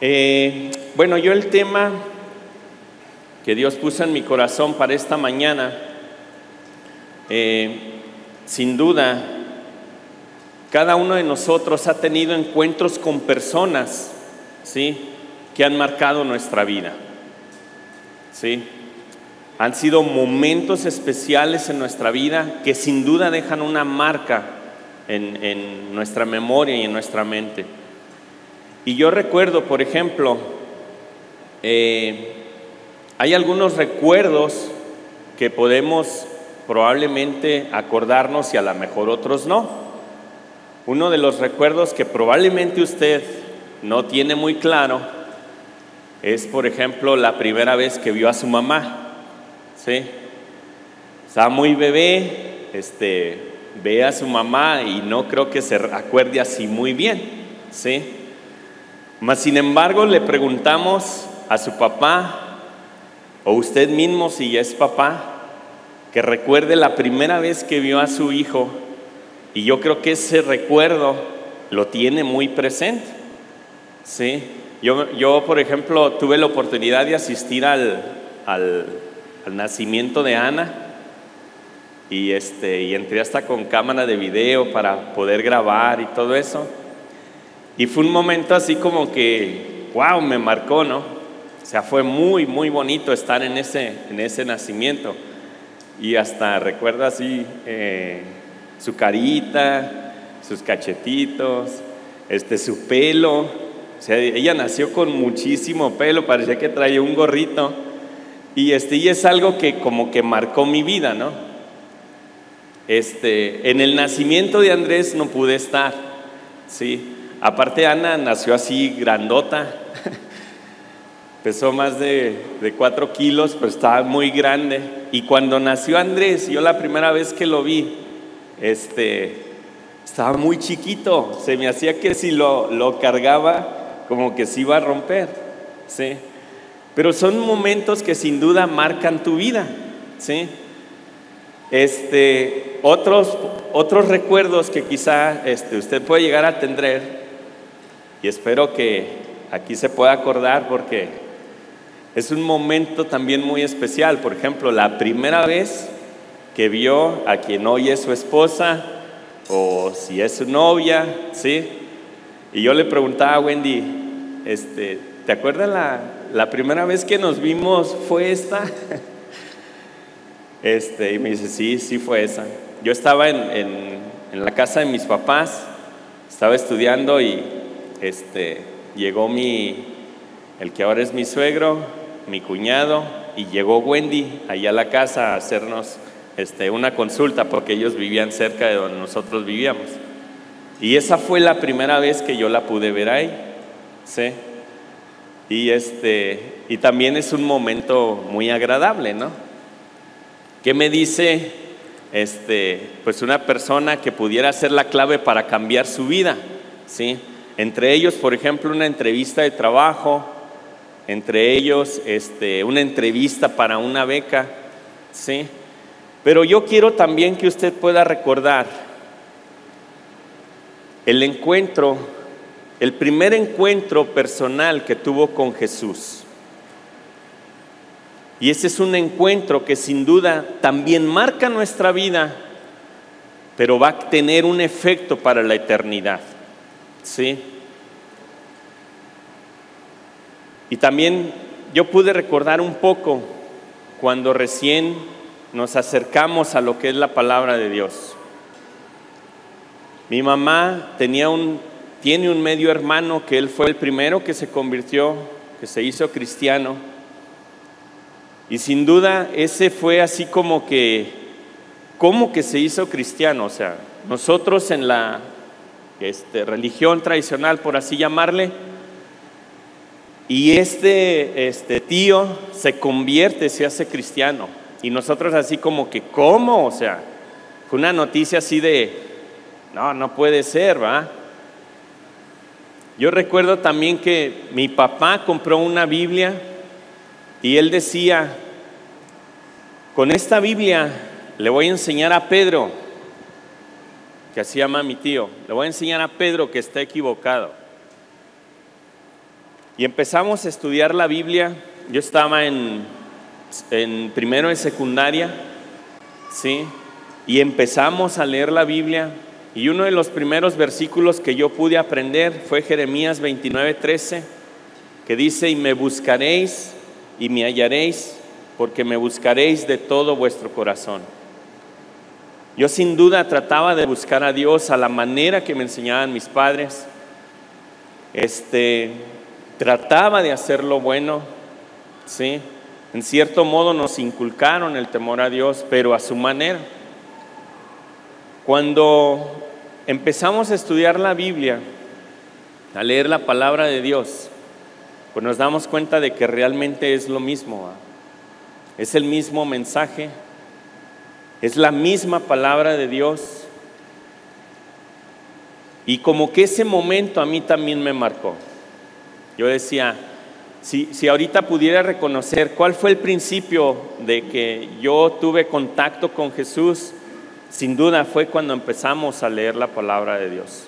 Eh, bueno, yo el tema que Dios puso en mi corazón para esta mañana, eh, sin duda, cada uno de nosotros ha tenido encuentros con personas, ¿sí? Que han marcado nuestra vida, ¿sí? Han sido momentos especiales en nuestra vida que sin duda dejan una marca en, nuestra memoria y en nuestra mente. Y yo recuerdo, por ejemplo, eh, hay algunos recuerdos que podemos probablemente acordarnos y a lo mejor otros no. Uno de los recuerdos que probablemente usted no tiene muy claro es, por ejemplo, la primera vez que vio a su mamá. ¿Sí? Estaba muy bebé, este, ve a su mamá y no creo que se acuerde así muy bien. ¿Sí? Mas, sin embargo, le preguntamos a su papá, o usted mismo si ya es papá, que recuerde la primera vez que vio a su hijo y yo creo que ese recuerdo lo tiene muy presente. ¿sí? Yo, yo por ejemplo, tuve la oportunidad de asistir al, al, nacimiento de Ana y, este, y entré hasta con cámara de video para poder grabar y todo eso. Y fue un momento así como que, wow, me marcó, ¿no? O sea, fue muy, muy bonito estar en ese, en ese nacimiento. Y hasta recuerdo así eh, su carita, sus cachetitos, este, su pelo. O sea, ella nació con muchísimo pelo, parecía que traía un gorrito. Y, este, y es algo que como que marcó mi vida, ¿no? Este, en el nacimiento de Andrés no pude estar, ¿sí? Aparte Ana nació así grandota, pesó más de, cuatro kilos, pero estaba muy grande. Y cuando nació Andrés, yo la primera vez que lo vi, este, estaba muy chiquito. Se me hacía que si lo, lo cargaba, como que se iba a romper. ¿sí? Pero son momentos que sin duda marcan tu vida. ¿sí? Este, otros, otros recuerdos que quizá este, usted puede llegar a tener, y espero que aquí se pueda acordar porque es un momento también muy especial. Por ejemplo, la primera vez que vio a quien hoy es su esposa o si es su novia, ¿sí? Y yo le preguntaba a Wendy, este, ¿te acuerdas la, primera vez que nos vimos fue esta? Este, y me dice, sí, sí fue esa. Yo estaba en, la casa de mis papás, estaba estudiando y este, llegó mi, el que ahora es mi suegro, mi cuñado y llegó Wendy allá a la casa a hacernos este, una consulta porque ellos vivían cerca de donde nosotros vivíamos. Y esa fue la primera vez que yo la pude ver ahí. ¿sí? Y, este, y también es un momento muy agradable, ¿no? ¿Qué me dice este, pues una persona que pudiera ser la clave para cambiar su vida? ¿sí? Entre ellos, por ejemplo, una entrevista de trabajo, entre ellos este, una entrevista para una beca, ¿sí? Pero yo quiero también que usted pueda recordar el encuentro, el primer encuentro personal que tuvo con Jesús. Y ese es un encuentro que sin duda también marca nuestra vida, pero va a tener un efecto para la eternidad. ¿Sí? Y también yo pude recordar un poco cuando recién nos acercamos a lo que es la palabra de Dios. Mi mamá tenía un, tiene un medio hermano que él fue el primero que se convirtió, que se hizo cristiano. Y sin duda ese fue así como que, ¿cómo que se hizo cristiano? O sea, nosotros en la este, religión tradicional, por así llamarle, y este, este tío se convierte, se hace cristiano. Y nosotros así como que, ¿cómo? O sea, fue una noticia así de, no, no puede ser, ¿va? Yo recuerdo también que mi papá compró una Biblia y él decía, con esta Biblia le voy a enseñar a Pedro, que así llama mi tío, le voy a enseñar a Pedro que está equivocado. y empezamos a estudiar la Biblia. Yo estaba en, en primero de secundaria, ¿sí? Y empezamos a leer la Biblia. Y uno de los primeros versículos que yo pude aprender fue Jeremías 29, 13, que dice, y me buscaréis y me hallaréis, porque me buscaréis de todo vuestro corazón. Yo sin duda trataba de buscar a Dios a la manera que me enseñaban mis padres. Este, trataba de hacer lo bueno, ¿sí? En cierto modo nos inculcaron el temor a Dios, pero a su manera. Cuando empezamos a estudiar la Biblia, a leer la palabra de Dios, pues nos damos cuenta de que realmente es lo mismo. Es el mismo mensaje, es la misma palabra de Dios. Y como que ese momento a mí también me marcó. Yo decía, si, si ahorita pudiera reconocer cuál fue el principio de que yo tuve contacto con Jesús, sin duda fue cuando empezamos a leer la palabra de Dios.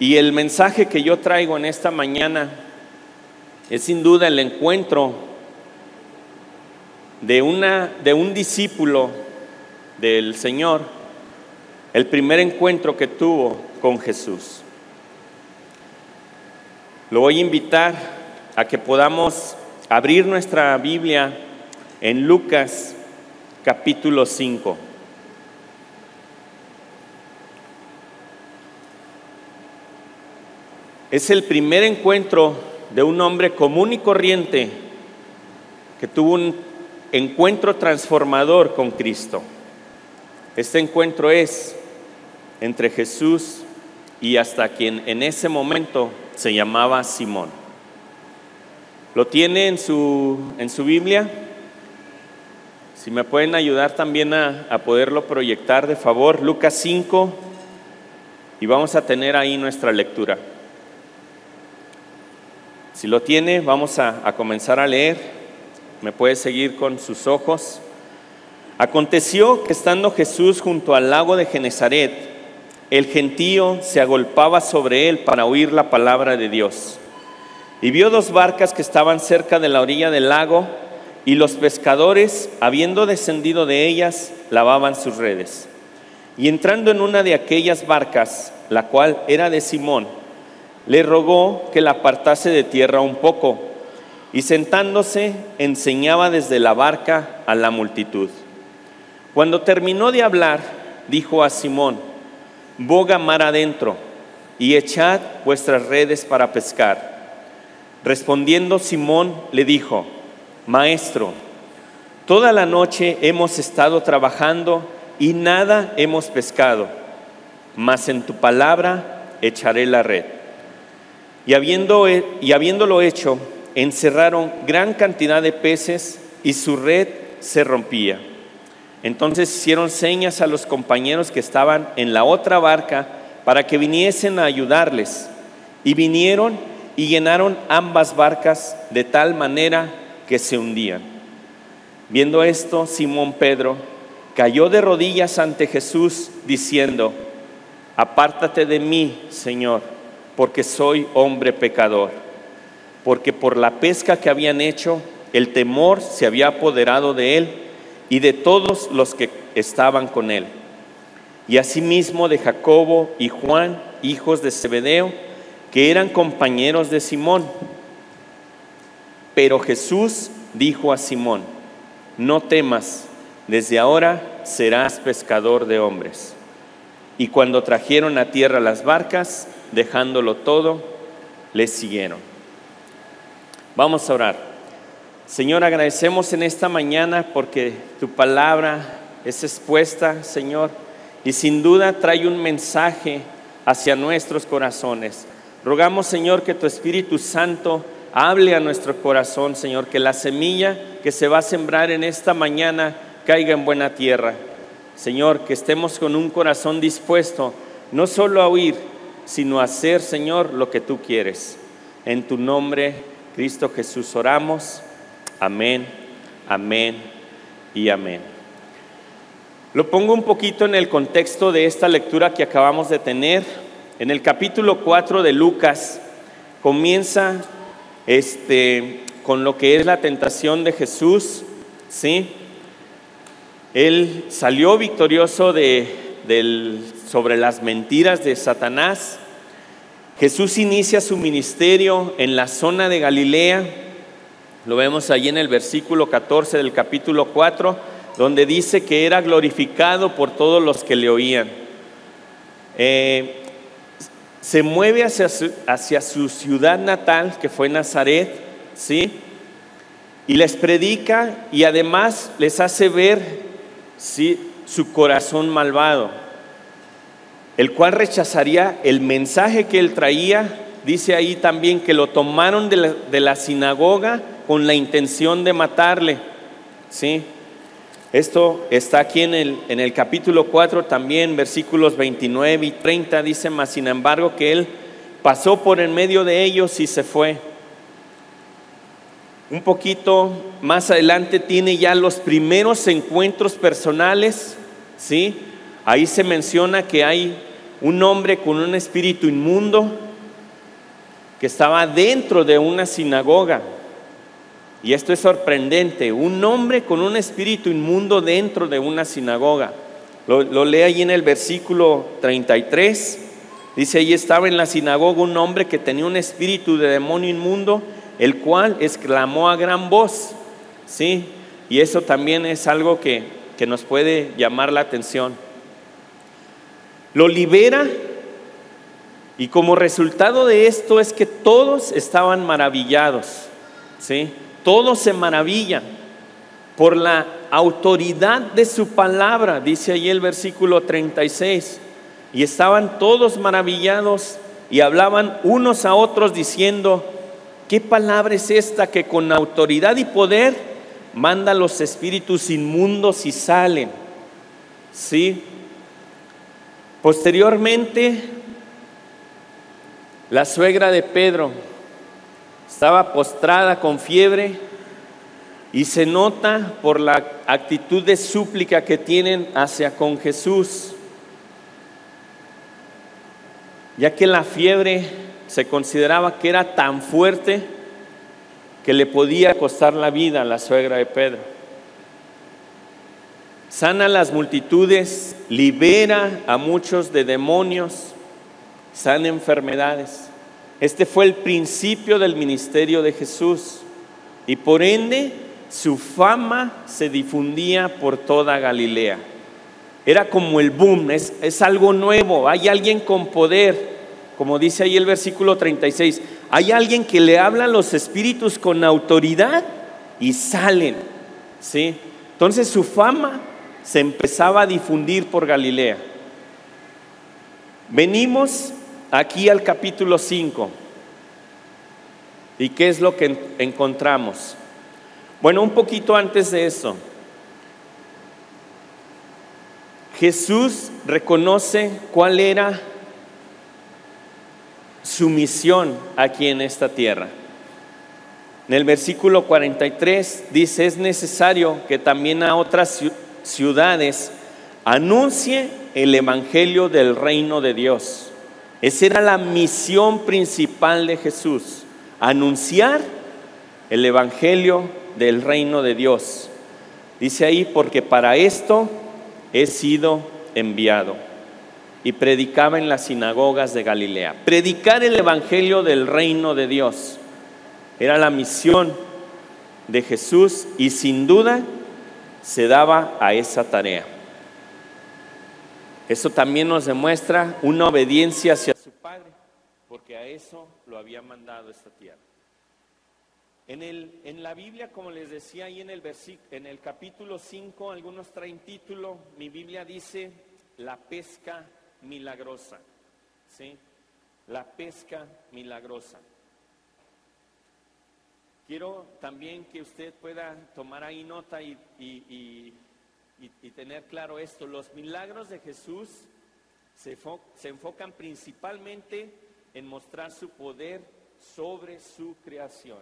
Y el mensaje que yo traigo en esta mañana es sin duda el encuentro de, una, de un discípulo del Señor, el primer encuentro que tuvo con Jesús. Lo voy a invitar a que podamos abrir nuestra Biblia en Lucas capítulo 5. Es el primer encuentro de un hombre común y corriente que tuvo un encuentro transformador con Cristo. Este encuentro es entre Jesús y hasta quien en ese momento se llamaba Simón. ¿Lo tiene en su, en su Biblia? Si me pueden ayudar también a, a poderlo proyectar, de favor, Lucas 5, y vamos a tener ahí nuestra lectura. Si lo tiene, vamos a, a comenzar a leer. Me puede seguir con sus ojos. Aconteció que estando Jesús junto al lago de Genezaret, el gentío se agolpaba sobre él para oír la palabra de Dios. Y vio dos barcas que estaban cerca de la orilla del lago, y los pescadores, habiendo descendido de ellas, lavaban sus redes. Y entrando en una de aquellas barcas, la cual era de Simón, le rogó que la apartase de tierra un poco, y sentándose enseñaba desde la barca a la multitud. Cuando terminó de hablar, dijo a Simón, boga mar adentro y echad vuestras redes para pescar. Respondiendo Simón le dijo, Maestro, toda la noche hemos estado trabajando y nada hemos pescado, mas en tu palabra echaré la red. Y, habiendo, y habiéndolo hecho, encerraron gran cantidad de peces y su red se rompía. Entonces hicieron señas a los compañeros que estaban en la otra barca para que viniesen a ayudarles. Y vinieron y llenaron ambas barcas de tal manera que se hundían. Viendo esto, Simón Pedro cayó de rodillas ante Jesús diciendo, apártate de mí, Señor, porque soy hombre pecador. Porque por la pesca que habían hecho, el temor se había apoderado de él y de todos los que estaban con él. Y asimismo de Jacobo y Juan, hijos de Zebedeo, que eran compañeros de Simón. Pero Jesús dijo a Simón, no temas, desde ahora serás pescador de hombres. Y cuando trajeron a tierra las barcas, dejándolo todo, les siguieron. Vamos a orar. Señor, agradecemos en esta mañana porque tu palabra es expuesta, Señor, y sin duda trae un mensaje hacia nuestros corazones. Rogamos, Señor, que tu Espíritu Santo hable a nuestro corazón, Señor, que la semilla que se va a sembrar en esta mañana caiga en buena tierra. Señor, que estemos con un corazón dispuesto no solo a oír, sino a hacer, Señor, lo que tú quieres. En tu nombre, Cristo Jesús, oramos. Amén, amén y amén. Lo pongo un poquito en el contexto de esta lectura que acabamos de tener. en el capítulo 4 de Lucas comienza este, con lo que es la tentación de Jesús, ¿sí? Él salió victorioso de, sobre las mentiras de Satanás. Jesús inicia su ministerio en la zona de Galilea. Lo vemos ahí en el versículo 14 del capítulo 4, donde dice que era glorificado por todos los que le oían. Eh, se mueve hacia su, hacia su ciudad natal, que fue Nazaret, ¿sí? Y les predica y además les hace ver ¿sí? su corazón malvado, el cual rechazaría el mensaje que él traía. Dice ahí también que lo tomaron de la, sinagoga con la intención de matarle. ¿sí? Esto está aquí en el, capítulo 4 también, versículos 29 y 30, dice más, sin embargo, que él pasó por en medio de ellos y se fue. Un poquito más adelante tiene ya los primeros encuentros personales, ¿sí? Ahí se menciona que hay un hombre con un espíritu inmundo que estaba dentro de una sinagoga. Y esto es sorprendente, un hombre con un espíritu inmundo dentro de una sinagoga. Lo, lee ahí en el versículo 33. Dice, ahí estaba en la sinagoga un hombre que tenía un espíritu de demonio inmundo el cual exclamó a gran voz, ¿sí? Y eso también es algo que, que nos puede llamar la atención. Lo libera y como resultado de esto es que todos estaban maravillados, ¿sí? Todos se maravillan por la autoridad de su palabra, dice ahí el versículo 36. Y estaban todos maravillados y hablaban unos a otros diciendo, ¿Qué palabra es esta que con autoridad y poder manda los espíritus inmundos y salen? ¿Sí? Posteriormente, la suegra de Pedro estaba postrada con fiebre y se nota por la actitud de súplica que tienen hacia con Jesús, ya que la fiebre se consideraba que era tan fuerte que le podía costar la vida a la suegra de Pedro. Sana las multitudes, libera a muchos de demonios, sana enfermedades. Este fue el principio del ministerio de Jesús y por ende su fama se difundía por toda Galilea. Era como el boom, es, es algo nuevo, hay alguien con poder, como dice ahí el versículo 36, hay alguien que le habla a los espíritus con autoridad y salen. ¿sí? Entonces su fama se empezaba a difundir por Galilea. Venimos aquí al capítulo 5. ¿Y qué es lo que encontramos? Bueno, un poquito antes de eso. Jesús reconoce cuál era su misión aquí en esta tierra. En el versículo 43 dice, es necesario que también a otras ciudades anuncie el Evangelio del reino de Dios. Esa era la misión principal de Jesús, anunciar el Evangelio del reino de Dios. Dice ahí, porque para esto he sido enviado y predicaba en las sinagogas de Galilea. Predicar el Evangelio del reino de Dios era la misión de Jesús y sin duda se daba a esa tarea. Eso también nos demuestra una obediencia hacia su Padre, porque a eso lo había mandado esta tierra. En, el, en la Biblia, como les decía ahí en el, en el capítulo 5, algunos traen título, mi Biblia dice la pesca milagrosa. ¿sí? La pesca milagrosa. Quiero también que usted pueda tomar ahí nota y, y, tener claro esto. Los milagros de Jesús se, se enfocan principalmente en mostrar su poder sobre su creación.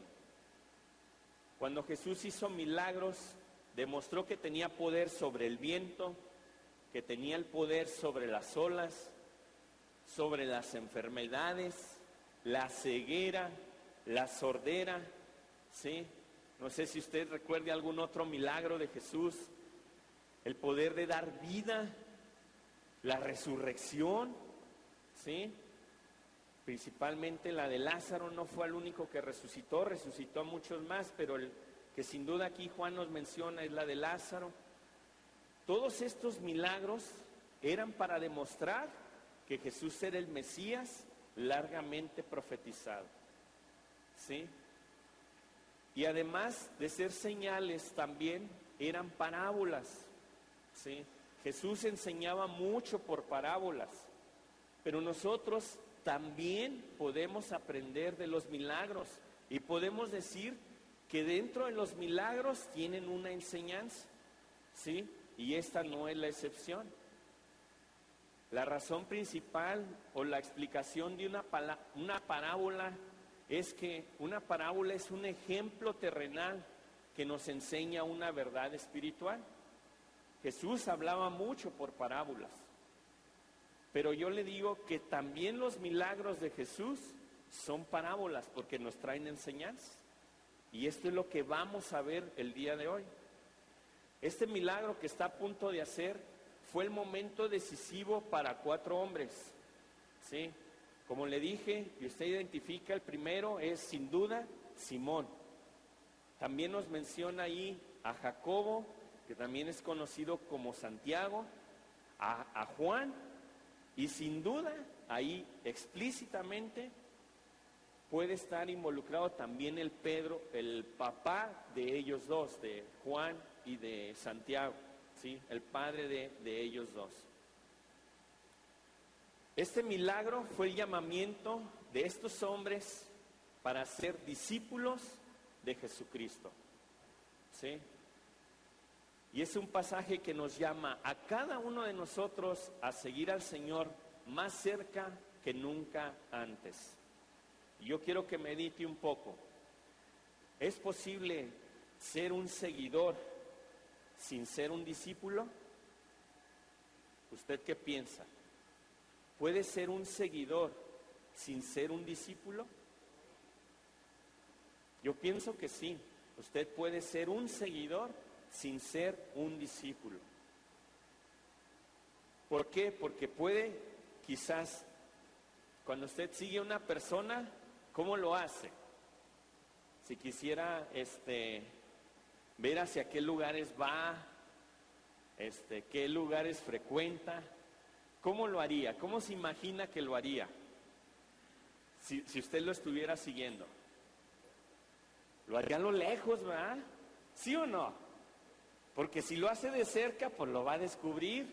Cuando Jesús hizo milagros, demostró que tenía poder sobre el viento, que tenía el poder sobre las olas, sobre las enfermedades, la ceguera, la sordera, ¿sí? No sé si usted recuerde algún otro milagro de Jesús, el poder de dar vida, la resurrección, ¿sí? Principalmente la de Lázaro no fue el único que resucitó, resucitó a muchos más, pero el que sin duda aquí Juan nos menciona es la de Lázaro. Todos estos milagros eran para demostrar que Jesús era el Mesías largamente profetizado. ¿Sí? Y además de ser señales, también eran parábolas. ¿sí? Jesús enseñaba mucho por parábolas, pero nosotros también podemos aprender de los milagros y podemos decir que dentro de los milagros tienen una enseñanza, ¿sí? Y esta no es la excepción. La razón principal o la explicación de una, una parábola es que una parábola es un ejemplo terrenal que nos enseña una verdad espiritual. Jesús hablaba mucho por parábolas, pero yo le digo que también los milagros de Jesús son parábolas porque nos traen enseñanzas. Y esto es lo que vamos a ver el día de hoy. Este milagro que está a punto de hacer fue el momento decisivo para cuatro hombres. ¿sí? Como le dije, y usted identifica, el primero es sin duda Simón. También nos menciona ahí a Jacobo, que también es conocido como Santiago, a, Juan, y sin duda ahí explícitamente puede estar involucrado también el Pedro, el papá de ellos dos, de Juan y de Santiago, ¿sí? el padre de ellos dos. Este milagro fue el llamamiento de estos hombres para ser discípulos de Jesucristo. ¿Sí? Y es un pasaje que nos llama a cada uno de nosotros a seguir al Señor más cerca que nunca antes. Yo quiero que medite un poco. ¿Es posible ser un seguidor sin ser un discípulo? ¿Usted qué piensa? ¿Puede ser un seguidor sin ser un discípulo? Yo pienso que sí. Usted puede ser un seguidor sin ser un discípulo. ¿Por qué? Porque puede, quizás, cuando usted sigue a una persona, ¿cómo lo hace? Si quisiera este, ver hacia qué lugares va, este, qué lugares frecuenta, ¿Cómo lo haría? ¿Cómo se imagina que lo haría? Si, usted lo estuviera siguiendo. Lo haría a lo lejos, ¿verdad? ¿Sí o no? Porque si lo hace de cerca, pues lo va a descubrir,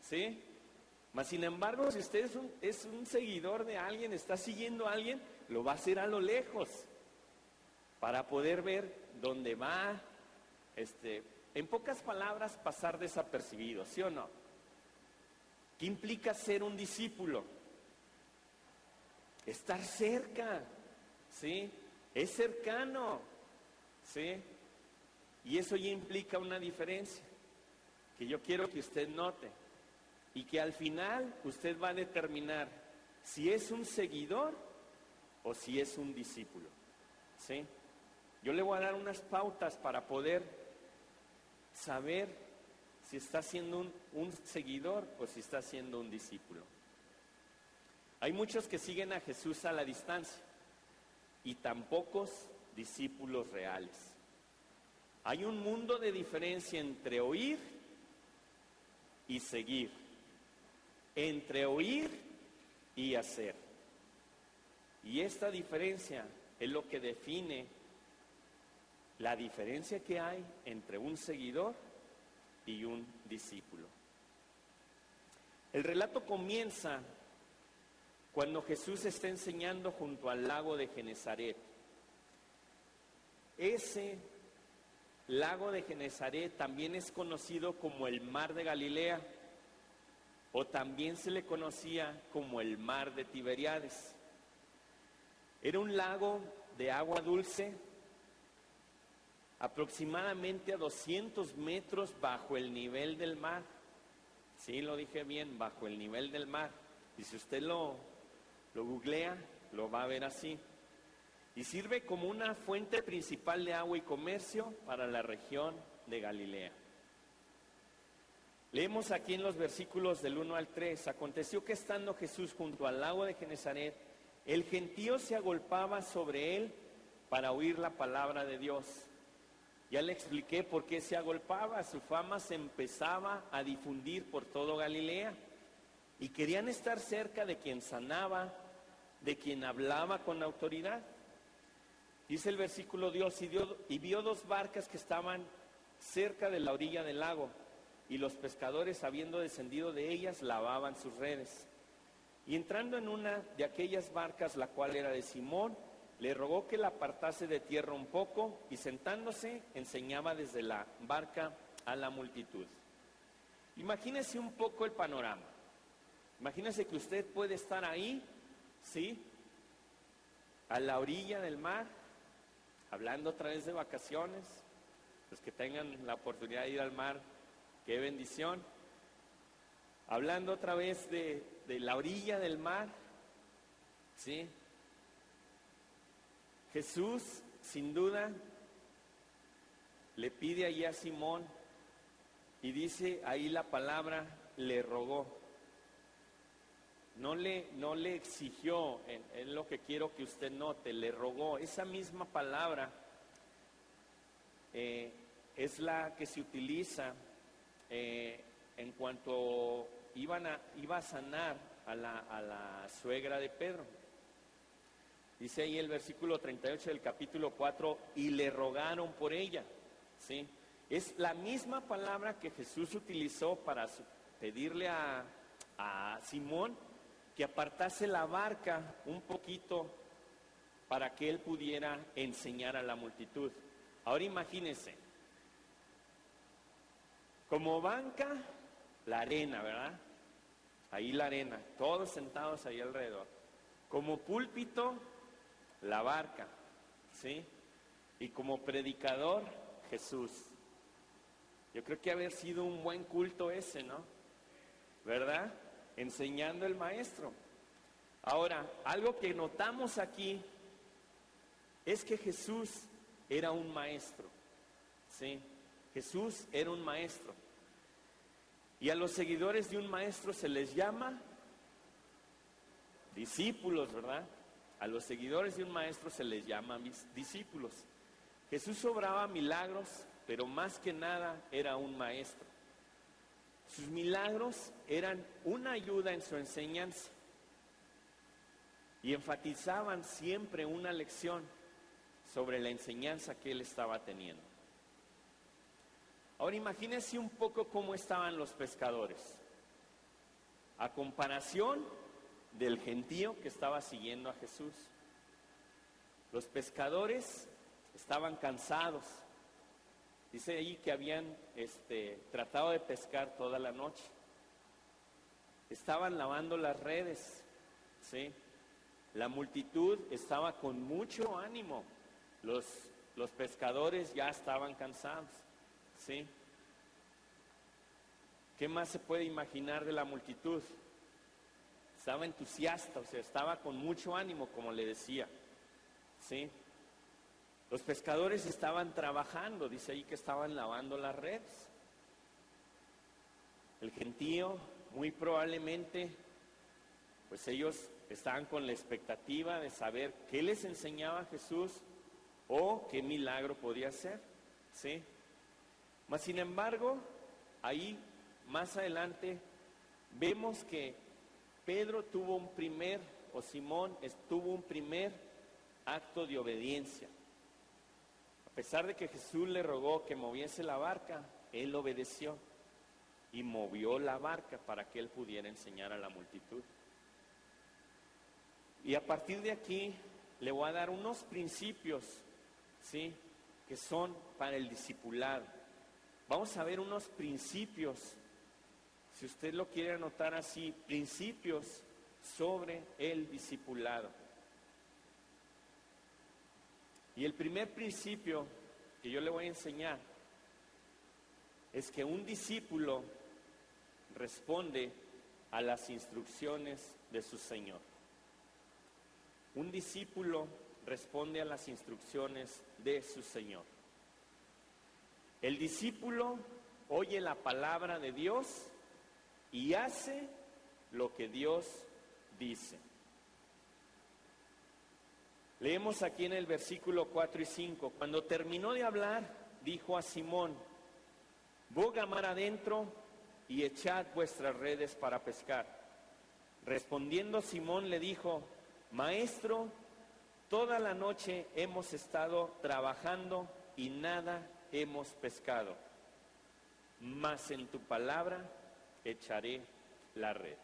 ¿sí? Mas sin embargo, si usted es un, es un seguidor de alguien, está siguiendo a alguien, lo va a hacer a lo lejos, para poder ver dónde va, este, en pocas palabras, pasar desapercibido, ¿sí o no? ¿Qué implica ser un discípulo? Estar cerca, ¿sí? Es cercano, ¿sí? Y eso ya implica una diferencia que yo quiero que usted note y que al final usted va a determinar si es un seguidor o si es un discípulo, ¿sí? Yo le voy a dar unas pautas para poder saber si está siendo un, seguidor o si está siendo un discípulo. Hay muchos que siguen a Jesús a la distancia y tan pocos discípulos reales. Hay un mundo de diferencia entre oír y seguir, entre oír y hacer. Y esta diferencia es lo que define la diferencia que hay entre un seguidor y un discípulo. El relato comienza cuando Jesús está enseñando junto al lago de Genezaret. Ese lago de Genezaret también es conocido como el mar de Galilea o también se le conocía como el mar de Tiberiades. Era un lago de agua dulce aproximadamente a 200 metros bajo el nivel del mar. Sí, lo dije bien, bajo el nivel del mar. Y si usted lo, lo googlea, lo va a ver así. Y sirve como una fuente principal de agua y comercio para la región de Galilea. Leemos aquí en los versículos del 1 al 3, aconteció que estando Jesús junto al lago de Genezaret, el gentío se agolpaba sobre él para oír la palabra de Dios. Ya le expliqué por qué se agolpaba, su fama se empezaba a difundir por todo Galilea y querían estar cerca de quien sanaba, de quien hablaba con autoridad. Dice el versículo Dios, y, y vio dos barcas que estaban cerca de la orilla del lago y los pescadores, habiendo descendido de ellas, lavaban sus redes. Y entrando en una de aquellas barcas, la cual era de Simón, le rogó que la apartase de tierra un poco y sentándose enseñaba desde la barca a la multitud. Imagínese un poco el panorama. Imagínese que usted puede estar ahí, ¿sí? A la orilla del mar, hablando otra vez de vacaciones. Los que tengan la oportunidad de ir al mar Qué bendición. Hablando otra vez de, la orilla del mar, ¿sí? Jesús, sin duda, le pide allí a Simón y dice ahí la palabra, le rogó. No le, no le exigió, es lo que quiero que usted note, le rogó. Esa misma palabra eh, es la que se utiliza eh, en cuanto iban a, iba a sanar a la, a la suegra de Pedro. Dice ahí el versículo 38 del capítulo 4, y le rogaron por ella. ¿sí? Es la misma palabra que Jesús utilizó para pedirle a, a Simón que apartase la barca un poquito para que él pudiera enseñar a la multitud. Ahora imagínense, como banca, la arena, ¿verdad? Ahí la arena, todos sentados ahí alrededor. Como púlpito, la barca, ¿sí? Y como predicador, Jesús. Yo creo que haber sido un buen culto ese, ¿no? ¿Verdad? Enseñando el maestro. Ahora, algo que notamos aquí es que Jesús era un maestro, ¿sí? Jesús era un maestro. Y a los seguidores de un maestro se les llama discípulos, ¿verdad? A los seguidores de un maestro se les llama discípulos. Jesús obraba milagros, pero más que nada era un maestro. Sus milagros eran una ayuda en su enseñanza y enfatizaban siempre una lección sobre la enseñanza que él estaba teniendo. Ahora imagínense un poco cómo estaban los pescadores. A comparación del gentío que estaba siguiendo a Jesús. Los pescadores estaban cansados. Dice ahí que habían este, tratado de pescar toda la noche. Estaban lavando las redes. ¿sí? La multitud estaba con mucho ánimo. Los, los pescadores ya estaban cansados. ¿Sí? ¿Qué más se puede imaginar de la multitud? Estaba entusiasta, o sea, estaba con mucho ánimo, como le decía. ¿Sí? Los pescadores estaban trabajando, dice ahí que estaban lavando las redes. El gentío, muy probablemente, pues ellos estaban con la expectativa de saber qué les enseñaba Jesús o qué milagro podía hacer. ¿Sí? Mas sin embargo, ahí más adelante vemos que Pedro tuvo un primer, o Simón tuvo un primer acto de obediencia. A pesar de que Jesús le rogó que moviese la barca, él obedeció y movió la barca para que él pudiera enseñar a la multitud. Y a partir de aquí le voy a dar unos principios, ¿sí? Que son para el discipulado. Vamos a ver unos principios, si usted lo quiere anotar así, principios sobre el discipulado. Y el primer principio que yo le voy a enseñar es que un discípulo responde a las instrucciones de su Señor. Un discípulo responde a las instrucciones de su Señor. El discípulo oye la palabra de Dios y hace lo que Dios dice. Leemos aquí en el versículo 4 y 5, cuando terminó de hablar, dijo a Simón, boga mar adentro y echad vuestras redes para pescar. Respondiendo Simón le dijo, Maestro, toda la noche hemos estado trabajando y nada hemos pescado, mas en tu palabra echaré la red.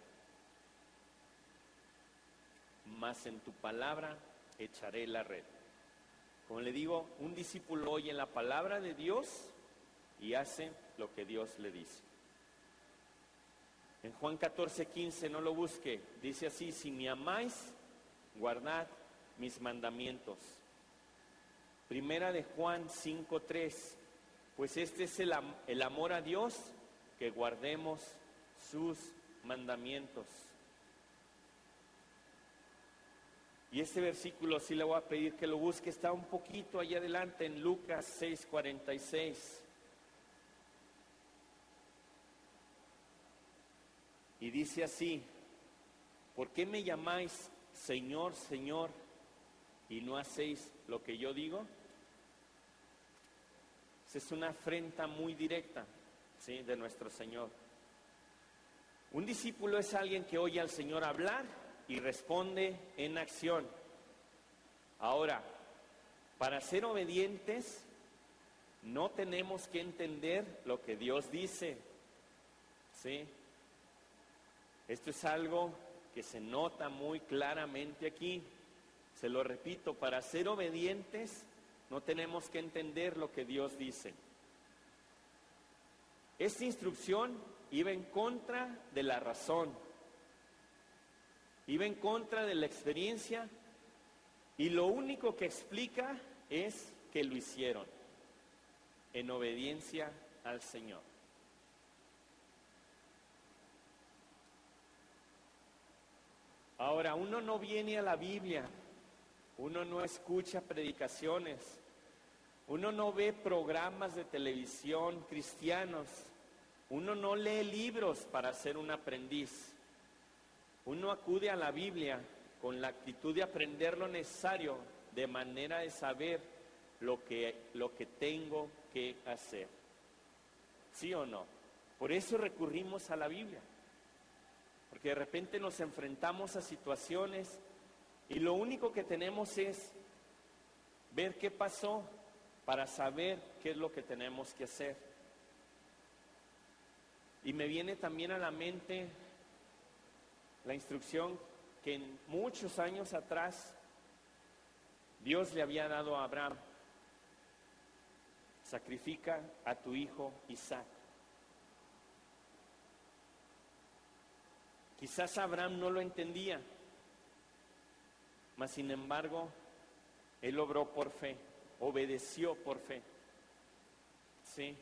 Mas en tu palabra echaré la red. Como le digo, un discípulo oye la palabra de Dios y hace lo que Dios le dice. En Juan 14, 15, no lo busque, dice así, si me amáis, guardad mis mandamientos. Primera de Juan 5, 3, pues este es el, el amor a Dios, que guardemos sus mandamientos. Y este versículo sí le voy a pedir que lo busque, está un poquito allá adelante en Lucas 6:46. Y dice así, ¿por qué me llamáis Señor, Señor y no hacéis lo que yo digo? Es una afrenta muy directa ¿sí? de nuestro Señor. Un discípulo es alguien que oye al Señor hablar y responde en acción. Ahora, para ser obedientes, no tenemos que entender lo que Dios dice. ¿Sí? Esto es algo que se nota muy claramente aquí. Se lo repito, para ser obedientes no tenemos que entender lo que Dios dice. Esta instrucción iba en contra de la razón Iba en contra de la experiencia y lo único que explica es que lo hicieron en obediencia al Señor. Ahora, uno no viene a la Biblia, uno no escucha predicaciones, uno no ve programas de televisión cristianos, uno no lee libros para ser un aprendiz. Uno acude a la Biblia con la actitud de aprender lo necesario de manera de saber lo que, lo que tengo que hacer. ¿Sí o no? Por eso recurrimos a la Biblia. Porque de repente nos enfrentamos a situaciones y lo único que tenemos es ver qué pasó para saber qué es lo que tenemos que hacer. Y me viene también a la mente la instrucción que en muchos años atrás Dios le había dado a Abraham. Sacrifica a tu hijo Isaac. Quizás Abraham no lo entendía, mas sin embargo, él obró por fe, obedeció por fe. Sí.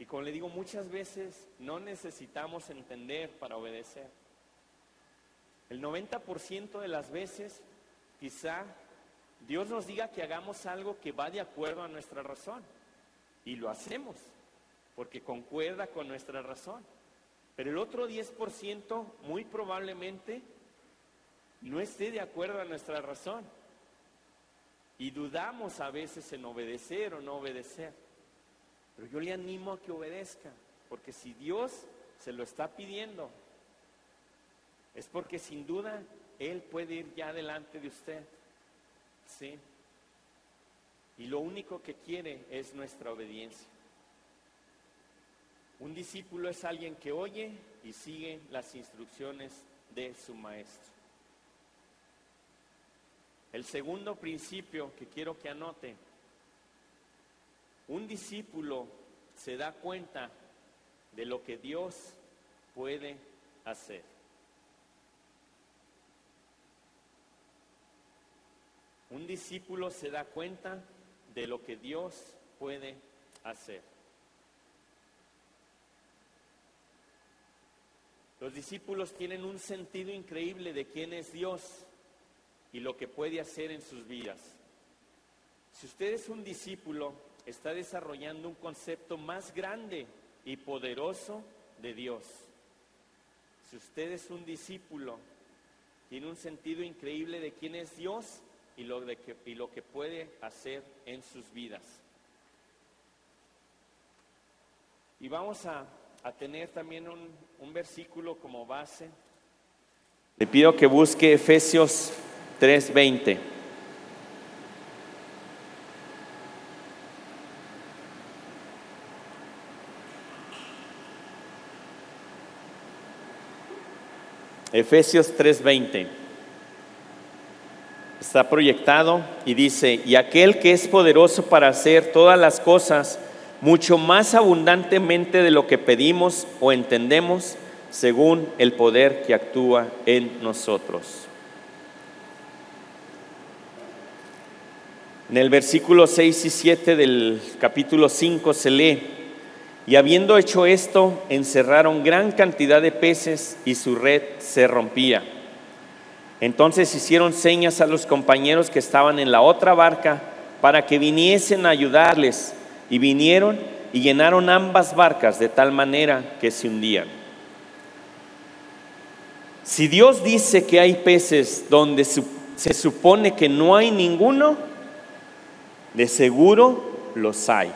Y como le digo, muchas veces no necesitamos entender para obedecer. El 90% de las veces quizá Dios nos diga que hagamos algo que va de acuerdo a nuestra razón. Y lo hacemos, porque concuerda con nuestra razón. Pero el otro 10% muy probablemente no esté de acuerdo a nuestra razón. Y dudamos a veces en obedecer o no obedecer. Pero yo le animo a que obedezca, porque si Dios se lo está pidiendo, es porque sin duda Él puede ir ya delante de usted. ¿Sí? Y lo único que quiere es nuestra obediencia. Un discípulo es alguien que oye y sigue las instrucciones de su maestro. El segundo principio que quiero que anote, un discípulo se da cuenta de lo que Dios puede hacer. Un discípulo se da cuenta de lo que Dios puede hacer. Los discípulos tienen un sentido increíble de quién es Dios y lo que puede hacer en sus vidas. Si usted es un discípulo, está desarrollando un concepto más grande y poderoso de Dios. Si usted es un discípulo, tiene un sentido increíble de quién es Dios y lo, que, y lo que puede hacer en sus vidas. Y vamos a, tener también un, un versículo como base. Le pido que busque Efesios 3:20. Efesios 3:20. Está proyectado y dice, y aquel que es poderoso para hacer todas las cosas mucho más abundantemente de lo que pedimos o entendemos, según el poder que actúa en nosotros. En el versículo 6 y 7 del capítulo 5 se lee, y habiendo hecho esto, encerraron gran cantidad de peces y su red se rompía. Entonces hicieron señas a los compañeros que estaban en la otra barca para que viniesen a ayudarles, y vinieron y llenaron ambas barcas de tal manera que se hundían. Si Dios dice que hay peces donde se supone que no hay ninguno, de seguro los hay.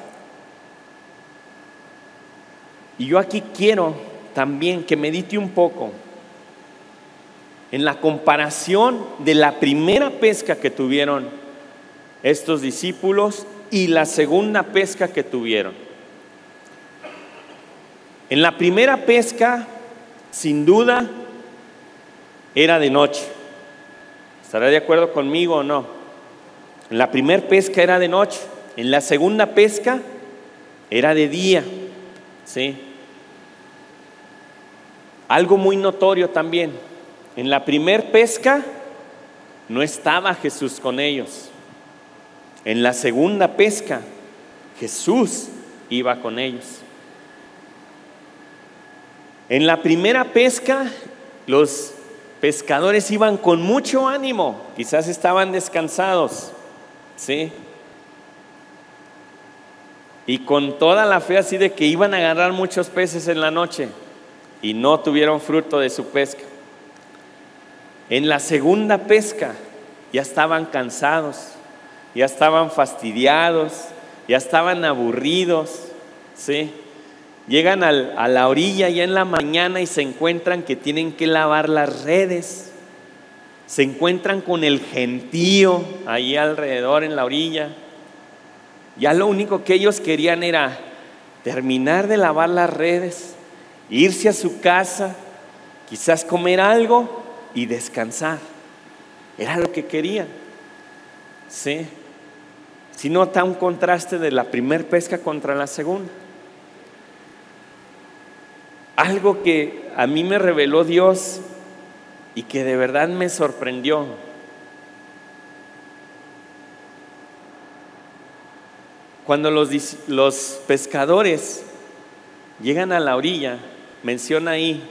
Y yo aquí quiero también que medite un poco en la comparación de la primera pesca que tuvieron estos discípulos y la segunda pesca que tuvieron. En la primera pesca, sin duda, era de noche. ¿Estará de acuerdo conmigo o no? En la primera pesca era de noche, en la segunda pesca era de día. ¿sí? Algo muy notorio también, en la primera pesca no estaba Jesús con ellos. En la segunda pesca Jesús iba con ellos. En la primera pesca los pescadores iban con mucho ánimo, quizás estaban descansados. ¿sí? Y con toda la fe así de que iban a agarrar muchos peces en la noche y no tuvieron fruto de su pesca. En la segunda pesca ya estaban cansados, ya estaban fastidiados, ya estaban aburridos, ¿sí? Llegan a la orilla ya en la mañana y se encuentran que tienen que lavar las redes se encuentran con el gentío ahí alrededor en la orilla. Ya lo único que ellos querían era terminar de lavar las redes, irse a su casa, quizás comer algo y descansar. Era lo que querían. Sí. Si nota un contraste de la primer pesca contra la segunda. Algo que a mí me reveló Dios y que de verdad me sorprendió. Cuando los, los pescadores llegan a la orilla, menciona ahí,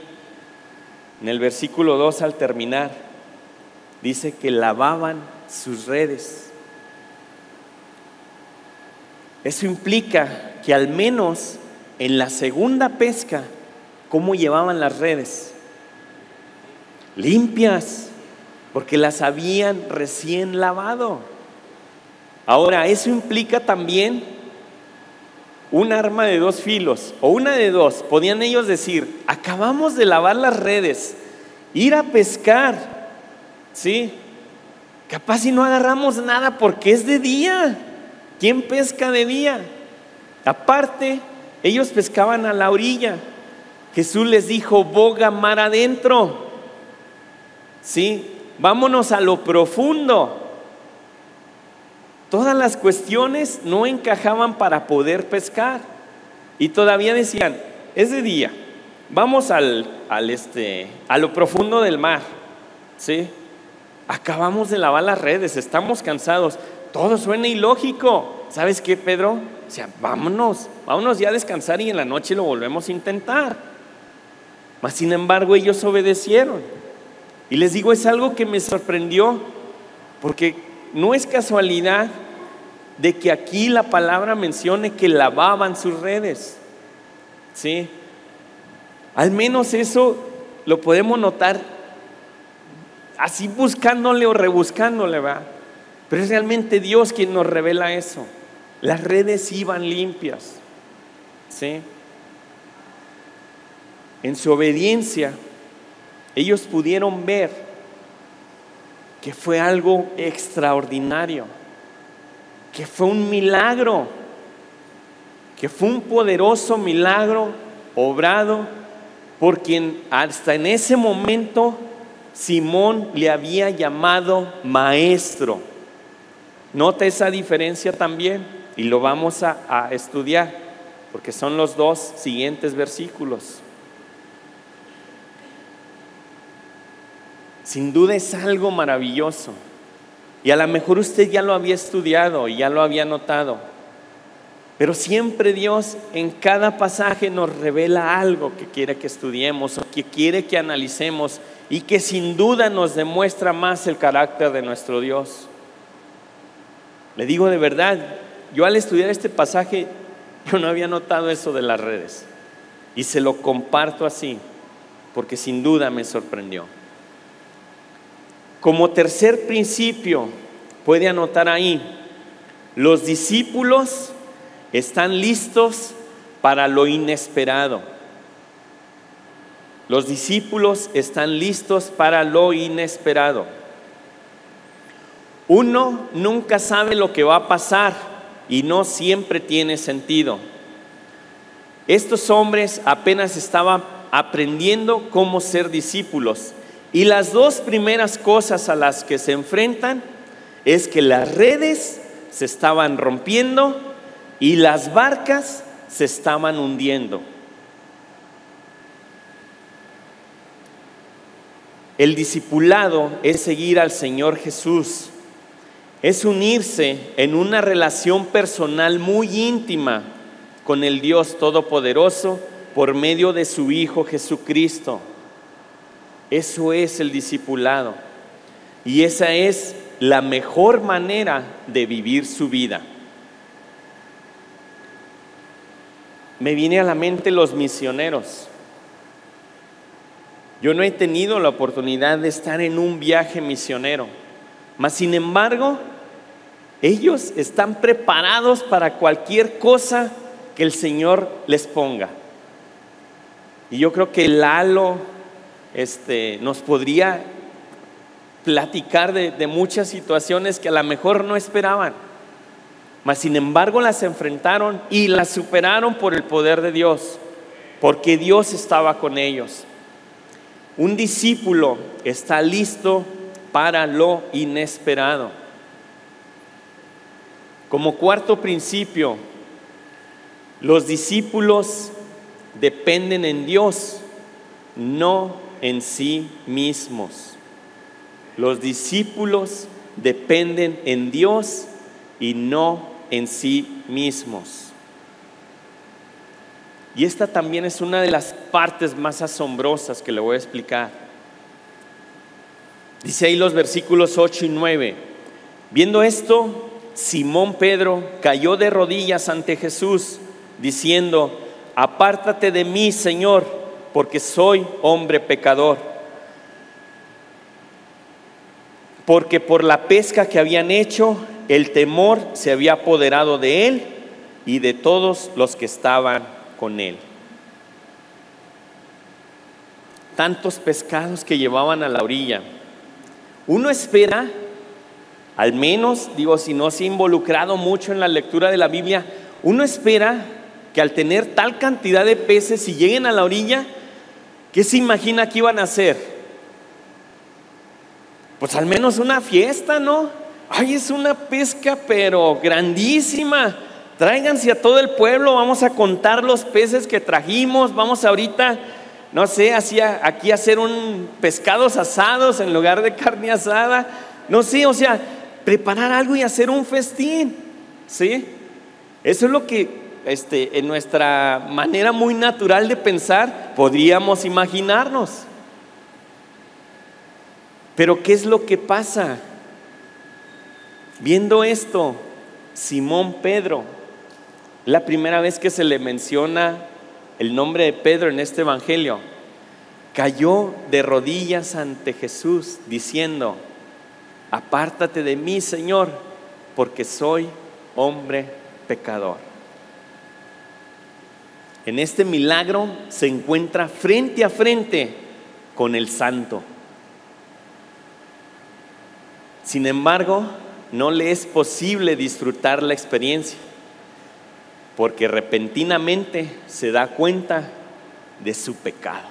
en el versículo 2 al terminar, dice que lavaban sus redes. Eso implica que al menos en la segunda pesca, ¿cómo llevaban las redes? limpias, porque las habían recién lavado. Ahora, eso implica también un arma de dos filos o una de dos. Podían ellos decir, acabamos de lavar las redes, ir a pescar, ¿sí? Capaz si no agarramos nada porque es de día. ¿Quién pesca de día? Aparte, ellos pescaban a la orilla. Jesús les dijo, boga mar adentro. ¿sí? Vámonos a lo profundo. Todas las cuestiones no encajaban para poder pescar. Y todavía decían, es de día, vamos al, al este, a lo profundo del mar. ¿Sí? Acabamos de lavar las redes, estamos cansados. Todo suena ilógico. ¿Sabes qué, Pedro? O sea, vámonos, vámonos ya a descansar y en la noche lo volvemos a intentar. Mas sin embargo ellos obedecieron. Y les digo, es algo que me sorprendió, porque no es casualidad de que aquí la palabra mencione que lavaban sus redes. ¿Sí? Al menos eso lo podemos notar así buscándole o rebuscándole, ¿va? Pero es realmente Dios quien nos revela eso. Las redes iban limpias. ¿Sí? En su obediencia, ellos pudieron ver que fue algo extraordinario, que fue un milagro, que fue un poderoso milagro obrado por quien hasta en ese momento Simón le había llamado maestro. Nota esa diferencia también y lo vamos a, a estudiar porque son los dos siguientes versículos. Sin duda es algo maravilloso. Y a lo mejor usted ya lo había estudiado y ya lo había notado. Pero siempre Dios en cada pasaje nos revela algo que quiere que estudiemos o que quiere que analicemos y que sin duda nos demuestra más el carácter de nuestro Dios. Le digo de verdad, yo al estudiar este pasaje, yo no había notado eso de las redes. Y se lo comparto así, porque sin duda me sorprendió. Como tercer principio, puede anotar ahí, los discípulos están listos para lo inesperado. Los discípulos están listos para lo inesperado. Uno nunca sabe lo que va a pasar y no siempre tiene sentido. Estos hombres apenas estaban aprendiendo cómo ser discípulos y las dos primeras cosas a las que se enfrentan es que las redes se estaban rompiendo y las barcas se estaban hundiendo. El discipulado es seguir al Señor Jesús, es unirse en una relación personal muy íntima con el Dios Todopoderoso por medio de su Hijo Jesucristo. Eso es el discipulado. Y esa es la mejor manera de vivir su vida. Me viene a la mente los misioneros. Yo no he tenido la oportunidad de estar en un viaje misionero, mas sin embargo, ellos están preparados para cualquier cosa que el Señor les ponga. Y yo creo que Lalo, este, nos podría platicar de, muchas situaciones que a lo mejor no esperaban, mas sin embargo las enfrentaron y las superaron por el poder de Dios, porque Dios estaba con ellos. Un discípulo está listo para lo inesperado. Como cuarto principio, los discípulos dependen en Dios, no en sí mismos. Los discípulos dependen en Dios y no en sí mismos. Y esta también es una de las partes más asombrosas que le voy a explicar. Dice ahí los versículos 8 y 9. Viendo esto, Simón Pedro cayó de rodillas ante Jesús, diciendo, apártate de mí, Señor porque soy hombre pecador. Porque por la pesca que habían hecho, el temor se había apoderado de él y de todos los que estaban con él. Tantos pescados que llevaban a la orilla. Uno espera, al menos, digo, si no se ha involucrado mucho en la lectura de la Biblia, uno espera que al tener tal cantidad de peces, si lleguen a la orilla, ¿Qué se imagina que iban a hacer? Pues al menos una fiesta, ¿no? Ay, es una pesca, pero grandísima. Tráiganse a todo el pueblo, vamos a contar los peces que trajimos, vamos ahorita, no sé, aquí a hacer un pescados asados en lugar de carne asada. No sé, o sea, preparar algo y hacer un festín, ¿sí? Eso es lo que este, en nuestra manera muy natural de pensar, podríamos imaginarnos. Pero ¿qué es lo que pasa? Viendo esto, Simón Pedro, la primera vez que se le menciona el nombre de Pedro en este Evangelio, cayó de rodillas ante Jesús diciendo, apártate de mí, Señor, porque soy hombre pecador. En este milagro se encuentra frente a frente con el santo. Sin embargo, no le es posible disfrutar la experiencia, porque repentinamente se da cuenta de su pecado.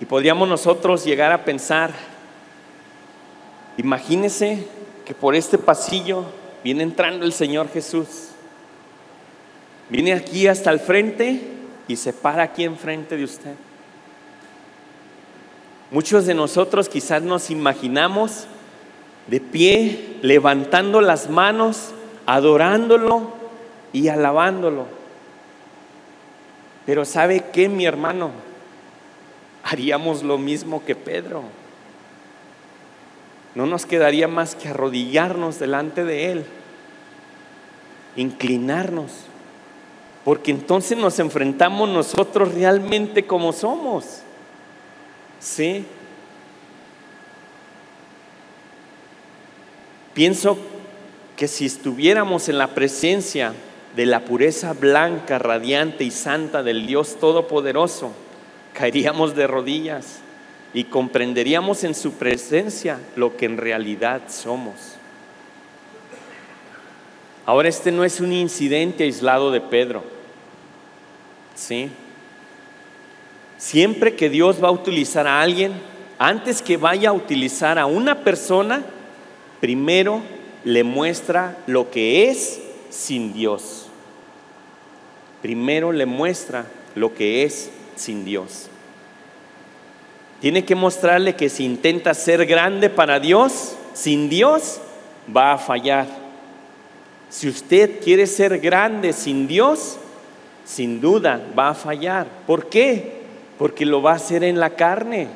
Y podríamos nosotros llegar a pensar, imagínese que por este pasillo viene entrando el Señor Jesús. Viene aquí hasta el frente y se para aquí enfrente de usted. Muchos de nosotros quizás nos imaginamos de pie, levantando las manos, adorándolo y alabándolo. Pero ¿sabe qué, mi hermano? Haríamos lo mismo que Pedro. No nos quedaría más que arrodillarnos delante de Él, inclinarnos, porque entonces nos enfrentamos nosotros realmente como somos. ¿Sí? Pienso que si estuviéramos en la presencia de la pureza blanca, radiante y santa del Dios Todopoderoso, caeríamos de rodillas y comprenderíamos en su presencia lo que en realidad somos. Ahora este no es un incidente aislado de Pedro. ¿Sí? Siempre que Dios va a utilizar a alguien, antes que vaya a utilizar a una persona, primero le muestra lo que es sin Dios. Primero le muestra lo que es sin Dios. Tiene que mostrarle que si intenta ser grande para Dios, sin Dios, va a fallar. Si usted quiere ser grande sin Dios, sin duda va a fallar. ¿Por qué? Porque lo va a hacer en la carne,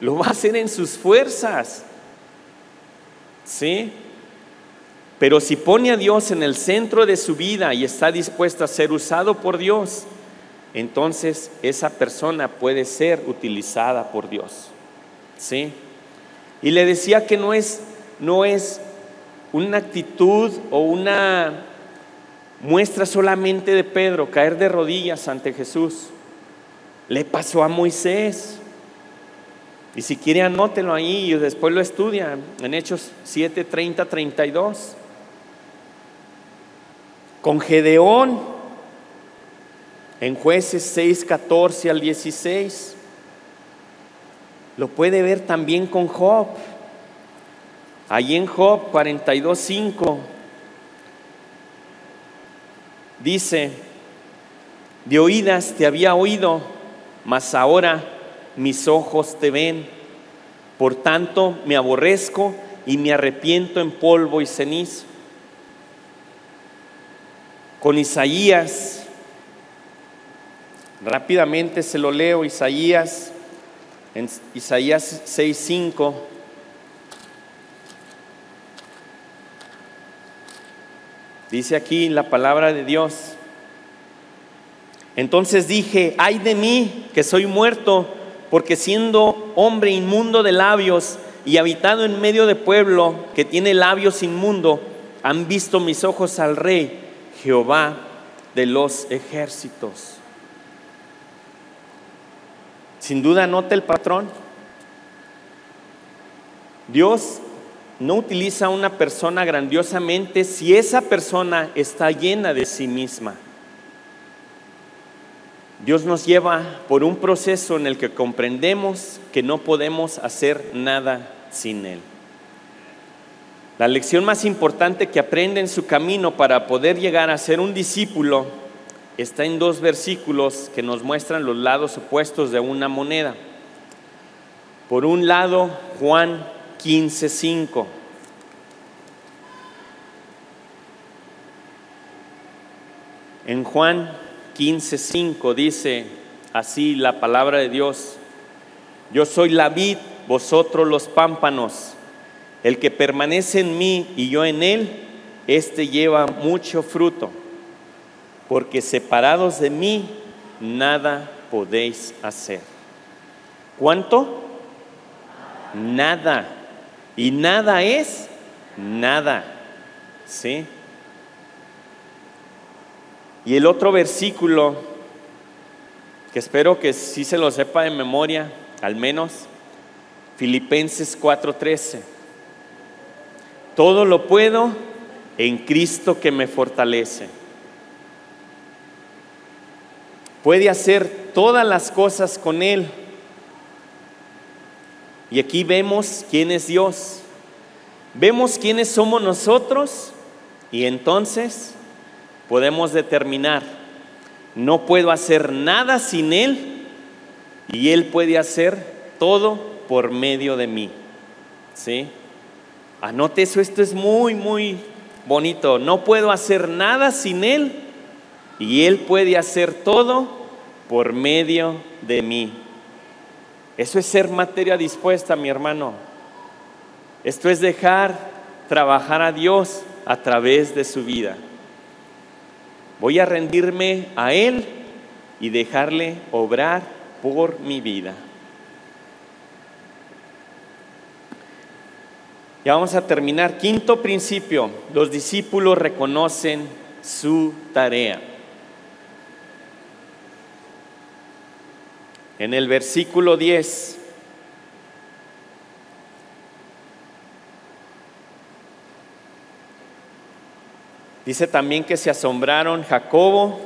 lo va a hacer en sus fuerzas. ¿Sí? Pero si pone a Dios en el centro de su vida y está dispuesto a ser usado por Dios, entonces esa persona puede ser utilizada por Dios. ¿Sí? Y le decía que no es, no es una actitud o una muestra solamente de Pedro caer de rodillas ante Jesús. Le pasó a Moisés. Y si quiere anótelo ahí y después lo estudia en Hechos 7, 30, 32. Con Gedeón en jueces 6, 14 al 16. Lo puede ver también con Job. Allí en Job 42, 5 dice, de oídas te había oído, mas ahora mis ojos te ven. Por tanto me aborrezco y me arrepiento en polvo y cenizo. Con Isaías Rápidamente se lo leo, Isaías, en Isaías 6:5. Dice aquí la palabra de Dios. Entonces dije, ay de mí, que soy muerto, porque siendo hombre inmundo de labios y habitado en medio de pueblo que tiene labios inmundo, han visto mis ojos al rey, Jehová de los ejércitos. Sin duda nota el patrón. Dios no utiliza a una persona grandiosamente si esa persona está llena de sí misma. Dios nos lleva por un proceso en el que comprendemos que no podemos hacer nada sin Él. La lección más importante que aprende en su camino para poder llegar a ser un discípulo está en dos versículos que nos muestran los lados opuestos de una moneda. Por un lado, Juan 15:5. En Juan 15:5 dice así la palabra de Dios: Yo soy la vid, vosotros los pámpanos. El que permanece en mí y yo en él, éste lleva mucho fruto, porque separados de mí nada podéis hacer. ¿Cuánto? Nada. Y nada es nada. ¿Sí? Y el otro versículo, que espero que sí se lo sepa de memoria, al menos, Filipenses 4:13. Todo lo puedo en Cristo que me fortalece. Puede hacer todas las cosas con Él. Y aquí vemos quién es Dios. Vemos quiénes somos nosotros y entonces podemos determinar, no puedo hacer nada sin Él y Él puede hacer todo por medio de mí. ¿Sí? Anote eso, esto es muy, muy bonito. No puedo hacer nada sin Él y Él puede hacer todo por medio de mí. Eso es ser materia dispuesta, mi hermano. Esto es dejar trabajar a Dios a través de su vida. Voy a rendirme a Él y dejarle obrar por mi vida. Ya vamos a terminar. Quinto principio, los discípulos reconocen su tarea. En el versículo 10 Dice también que se asombraron Jacobo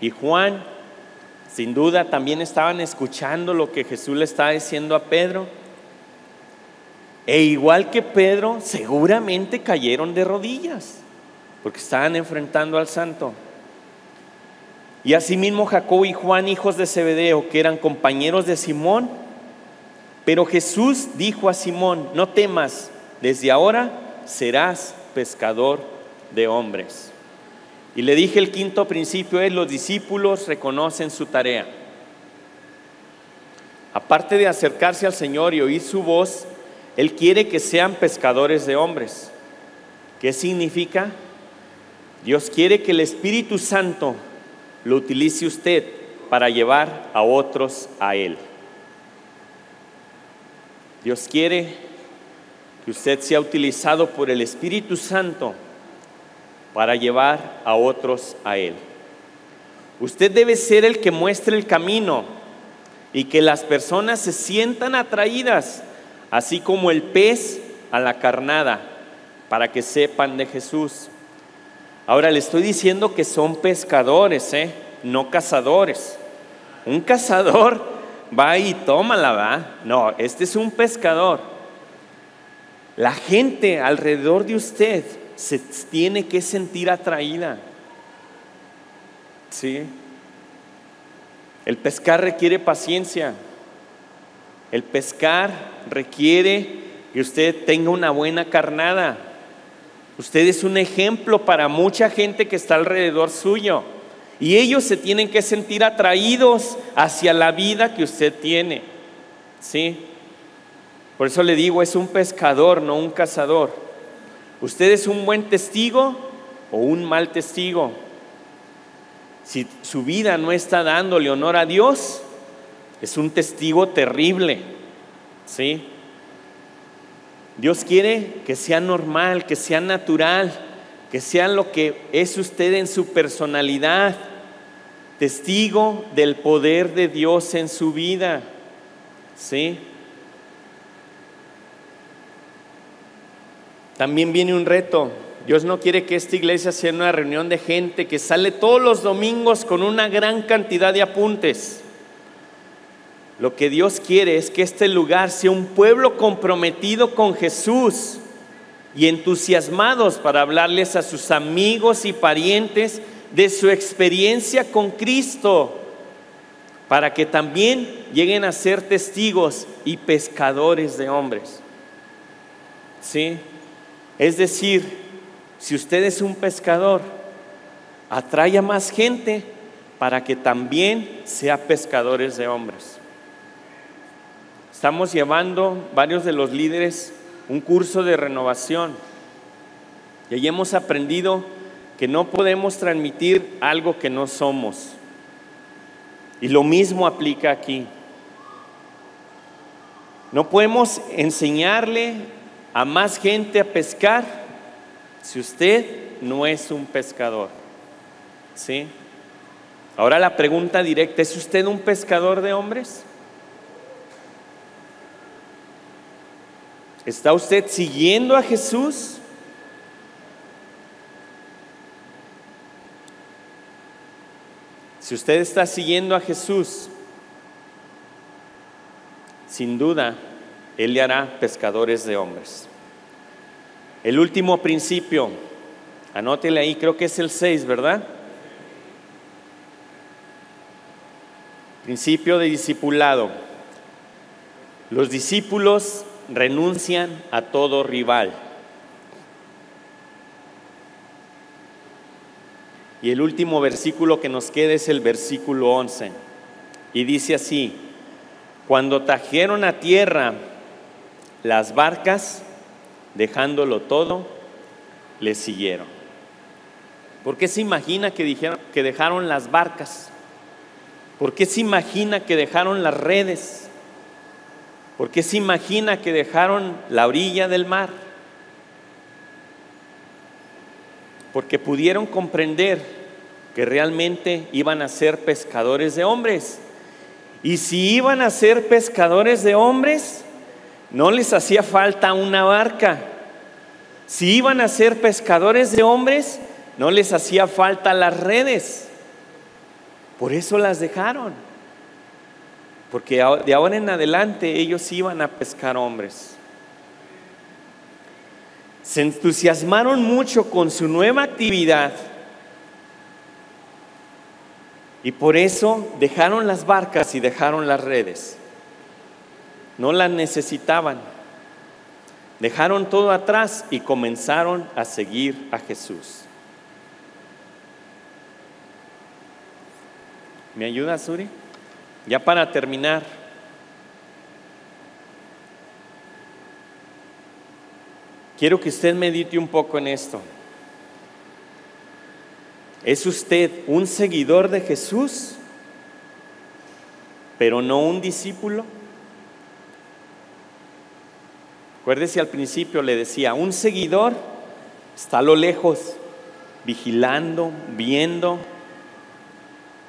y Juan. Sin duda también estaban escuchando lo que Jesús le estaba diciendo a Pedro. E igual que Pedro, seguramente cayeron de rodillas, porque estaban enfrentando al santo. Y asimismo Jacobo y Juan, hijos de Zebedeo, que eran compañeros de Simón. Pero Jesús dijo a Simón, no temas, desde ahora serás pescador de hombres. Y le dije el quinto principio es, los discípulos reconocen su tarea. Aparte de acercarse al Señor y oír su voz, Él quiere que sean pescadores de hombres. ¿Qué significa? Dios quiere que el Espíritu Santo lo utilice usted para llevar a otros a Él. Dios quiere que usted sea utilizado por el Espíritu Santo para llevar a otros a Él. Usted debe ser el que muestre el camino y que las personas se sientan atraídas, así como el pez a la carnada, para que sepan de Jesús. Ahora le estoy diciendo que son pescadores, ¿eh? no cazadores. Un cazador va y toma la va. No, este es un pescador. La gente alrededor de usted se tiene que sentir atraída. ¿Sí? El pescar requiere paciencia. El pescar requiere que usted tenga una buena carnada. Usted es un ejemplo para mucha gente que está alrededor suyo. Y ellos se tienen que sentir atraídos hacia la vida que usted tiene. ¿Sí? Por eso le digo, es un pescador, no un cazador. ¿Usted es un buen testigo o un mal testigo? Si su vida no está dándole honor a Dios, es un testigo terrible. ¿Sí? Dios quiere que sea normal, que sea natural, que sea lo que es usted en su personalidad, testigo del poder de Dios en su vida. ¿Sí? También viene un reto. Dios no quiere que esta iglesia sea una reunión de gente que sale todos los domingos con una gran cantidad de apuntes. Lo que Dios quiere es que este lugar sea un pueblo comprometido con Jesús y entusiasmados para hablarles a sus amigos y parientes de su experiencia con Cristo, para que también lleguen a ser testigos y pescadores de hombres. ¿Sí? Es decir, si usted es un pescador, atrae a más gente para que también sea pescadores de hombres. Estamos llevando varios de los líderes un curso de renovación y ahí hemos aprendido que no podemos transmitir algo que no somos. Y lo mismo aplica aquí. No podemos enseñarle a más gente a pescar si usted no es un pescador. ¿Sí? Ahora la pregunta directa, ¿es usted un pescador de hombres? ¿Está usted siguiendo a Jesús? Si usted está siguiendo a Jesús, sin duda, Él le hará pescadores de hombres. El último principio, anótele ahí, creo que es el 6, ¿verdad? Principio de discipulado. Los discípulos renuncian a todo rival. Y el último versículo que nos queda es el versículo 11. Y dice así, cuando trajeron a tierra las barcas, dejándolo todo, le siguieron. ¿Por qué se imagina que, dijeron, que dejaron las barcas? ¿Por qué se imagina que dejaron las redes? ¿Por qué se imagina que dejaron la orilla del mar? porque pudieron comprender que realmente iban a ser pescadores de hombres. Y si iban a ser pescadores de hombres, no les hacía falta una barca. Si iban a ser pescadores de hombres, no les hacía falta las redes. Por eso las dejaron. Porque de ahora en adelante ellos iban a pescar hombres se entusiasmaron mucho con su nueva actividad y por eso dejaron las barcas y dejaron las redes. No las necesitaban. Dejaron todo atrás y comenzaron a seguir a Jesús. ¿Me ayuda, Suri? Ya para terminar. Quiero que usted medite un poco en esto. ¿Es usted un seguidor de Jesús, pero no un discípulo? Acuérdese al principio le decía, un seguidor está a lo lejos, vigilando, viendo.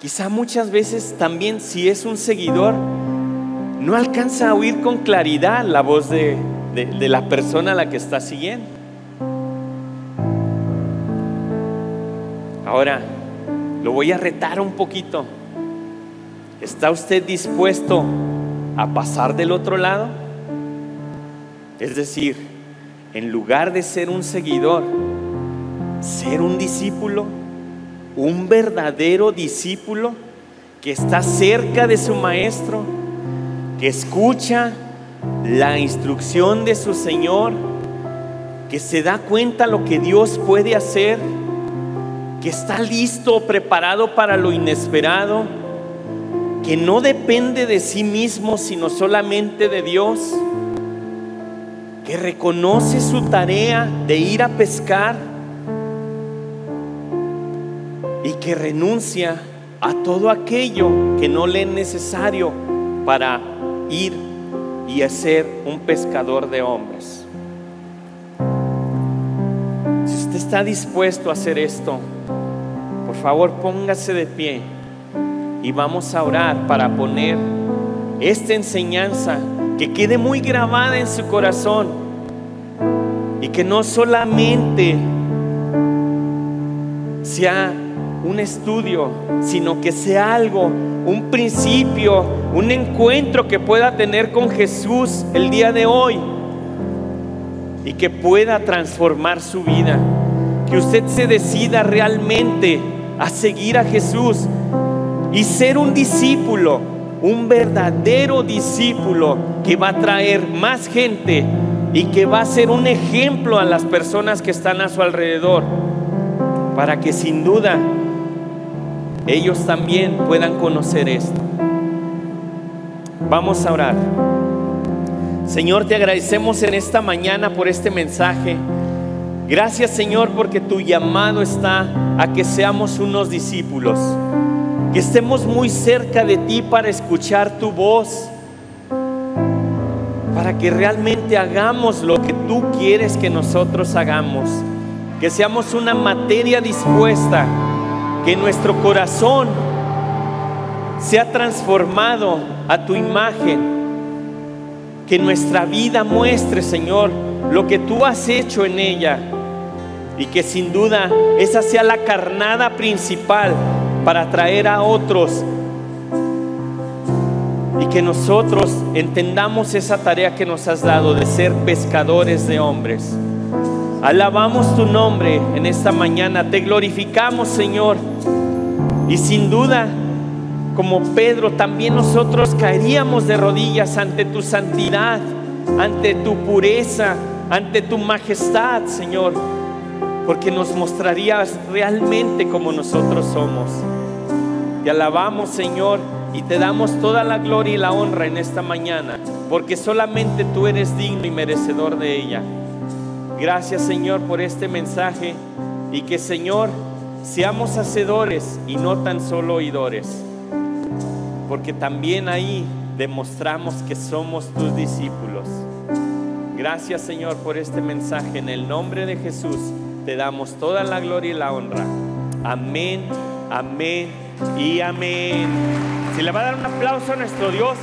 Quizá muchas veces también si es un seguidor, no alcanza a oír con claridad la voz de, de, la persona a la que está siguiendo. Ahora, lo voy a retar un poquito. ¿Está usted dispuesto a pasar del otro lado? Es decir, en lugar de ser un seguidor, ser un discípulo, un verdadero discípulo que está cerca de su maestro, que escucha, la instrucción de su Señor, que se da cuenta lo que Dios puede hacer, que está listo, preparado para lo inesperado, que no depende de sí mismo, sino solamente de Dios, que reconoce su tarea de ir a pescar y que renuncia a todo aquello que no le es necesario para ir y a ser un pescador de hombres. Si usted está dispuesto a hacer esto, por favor póngase de pie y vamos a orar para poner esta enseñanza que quede muy grabada en su corazón y que no solamente sea un estudio, sino que sea algo, un principio, un encuentro que pueda tener con Jesús el día de hoy y que pueda transformar su vida. Que usted se decida realmente a seguir a Jesús y ser un discípulo, un verdadero discípulo que va a traer más gente y que va a ser un ejemplo a las personas que están a su alrededor, para que sin duda ellos también puedan conocer esto. Vamos a orar. Señor, te agradecemos en esta mañana por este mensaje. Gracias Señor porque tu llamado está a que seamos unos discípulos, que estemos muy cerca de ti para escuchar tu voz, para que realmente hagamos lo que tú quieres que nosotros hagamos, que seamos una materia dispuesta, que nuestro corazón sea transformado a tu imagen que nuestra vida muestre, Señor, lo que tú has hecho en ella. Y que sin duda esa sea la carnada principal para atraer a otros. Y que nosotros entendamos esa tarea que nos has dado de ser pescadores de hombres. Alabamos tu nombre en esta mañana, te glorificamos Señor. Y sin duda como Pedro, también nosotros caeríamos de rodillas ante tu santidad, ante tu pureza, ante tu majestad, Señor, porque nos mostrarías realmente como nosotros somos. Te alabamos, Señor, y te damos toda la gloria y la honra en esta mañana, porque solamente tú eres digno y merecedor de ella. Gracias, Señor, por este mensaje y que, Señor, seamos hacedores y no tan solo oidores porque también ahí demostramos que somos tus discípulos. Gracias Señor por este mensaje. En el nombre de Jesús te damos toda la gloria y la honra. Amén, amén y amén. Si le va a dar un aplauso a nuestro Dios.